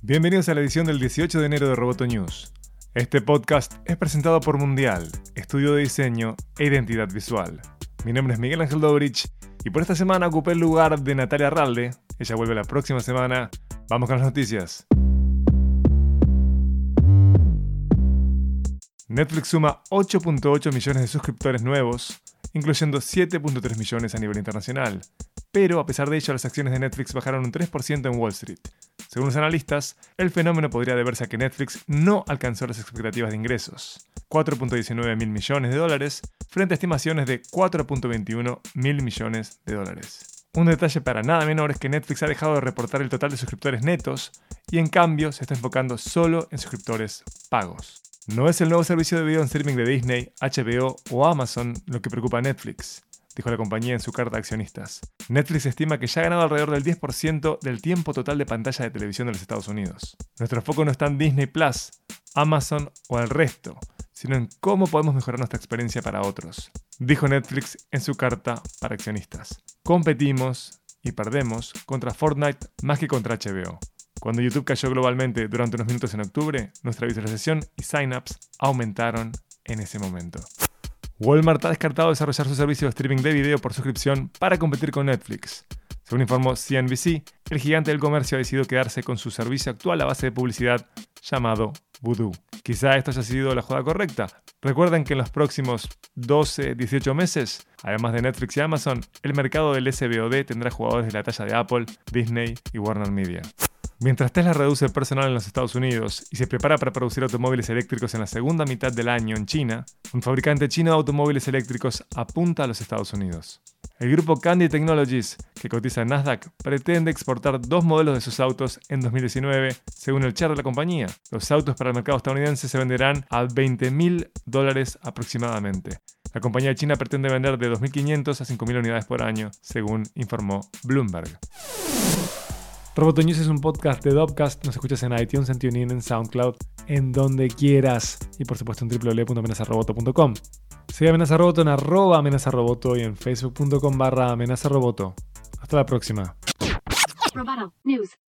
Bienvenidos a la edición del 18 de enero de Roboto News. Este podcast es presentado por Mundial, estudio de diseño e identidad visual. Mi nombre es Miguel Ángel Dobrich y por esta semana ocupé el lugar de Natalia Ralde. Ella vuelve la próxima semana. Vamos con las noticias. Netflix suma 8.8 millones de suscriptores nuevos, incluyendo 7.3 millones a nivel internacional. Pero a pesar de ello, las acciones de Netflix bajaron un 3% en Wall Street. Según los analistas, el fenómeno podría deberse a que Netflix no alcanzó las expectativas de ingresos, 4.19 mil millones de dólares, frente a estimaciones de 4.21 mil millones de dólares. Un detalle para nada menor es que Netflix ha dejado de reportar el total de suscriptores netos y en cambio se está enfocando solo en suscriptores pagos. No es el nuevo servicio de video en streaming de Disney, HBO o Amazon lo que preocupa a Netflix dijo la compañía en su carta a accionistas. Netflix estima que ya ha ganado alrededor del 10% del tiempo total de pantalla de televisión de los Estados Unidos. Nuestro foco no está en Disney Plus, Amazon o el resto, sino en cómo podemos mejorar nuestra experiencia para otros, dijo Netflix en su carta para accionistas. Competimos y perdemos contra Fortnite más que contra HBO. Cuando YouTube cayó globalmente durante unos minutos en octubre, nuestra visualización y signups aumentaron en ese momento. Walmart ha descartado desarrollar su servicio de streaming de video por suscripción para competir con Netflix. Según informó CNBC, el gigante del comercio ha decidido quedarse con su servicio actual a base de publicidad llamado Voodoo. Quizá esto haya sido la jugada correcta. Recuerden que en los próximos 12-18 meses, además de Netflix y Amazon, el mercado del SBOD tendrá jugadores de la talla de Apple, Disney y Warner Media. Mientras Tesla reduce el personal en los Estados Unidos y se prepara para producir automóviles eléctricos en la segunda mitad del año en China, un fabricante chino de automóviles eléctricos apunta a los Estados Unidos. El grupo Candy Technologies, que cotiza en Nasdaq, pretende exportar dos modelos de sus autos en 2019, según el chair de la compañía. Los autos para el mercado estadounidense se venderán a 20 mil dólares aproximadamente. La compañía china pretende vender de 2.500 a 5.000 unidades por año, según informó Bloomberg. Roboto News es un podcast de Dopcast. Nos escuchas en iTunes, en TuneIn, en SoundCloud, en donde quieras. Y por supuesto en www.amenazaroboto.com. Sigue Amenazaroboto en arroba amenazaroboto y en facebook.com barra amenazaroboto. Hasta la próxima. Roboto News.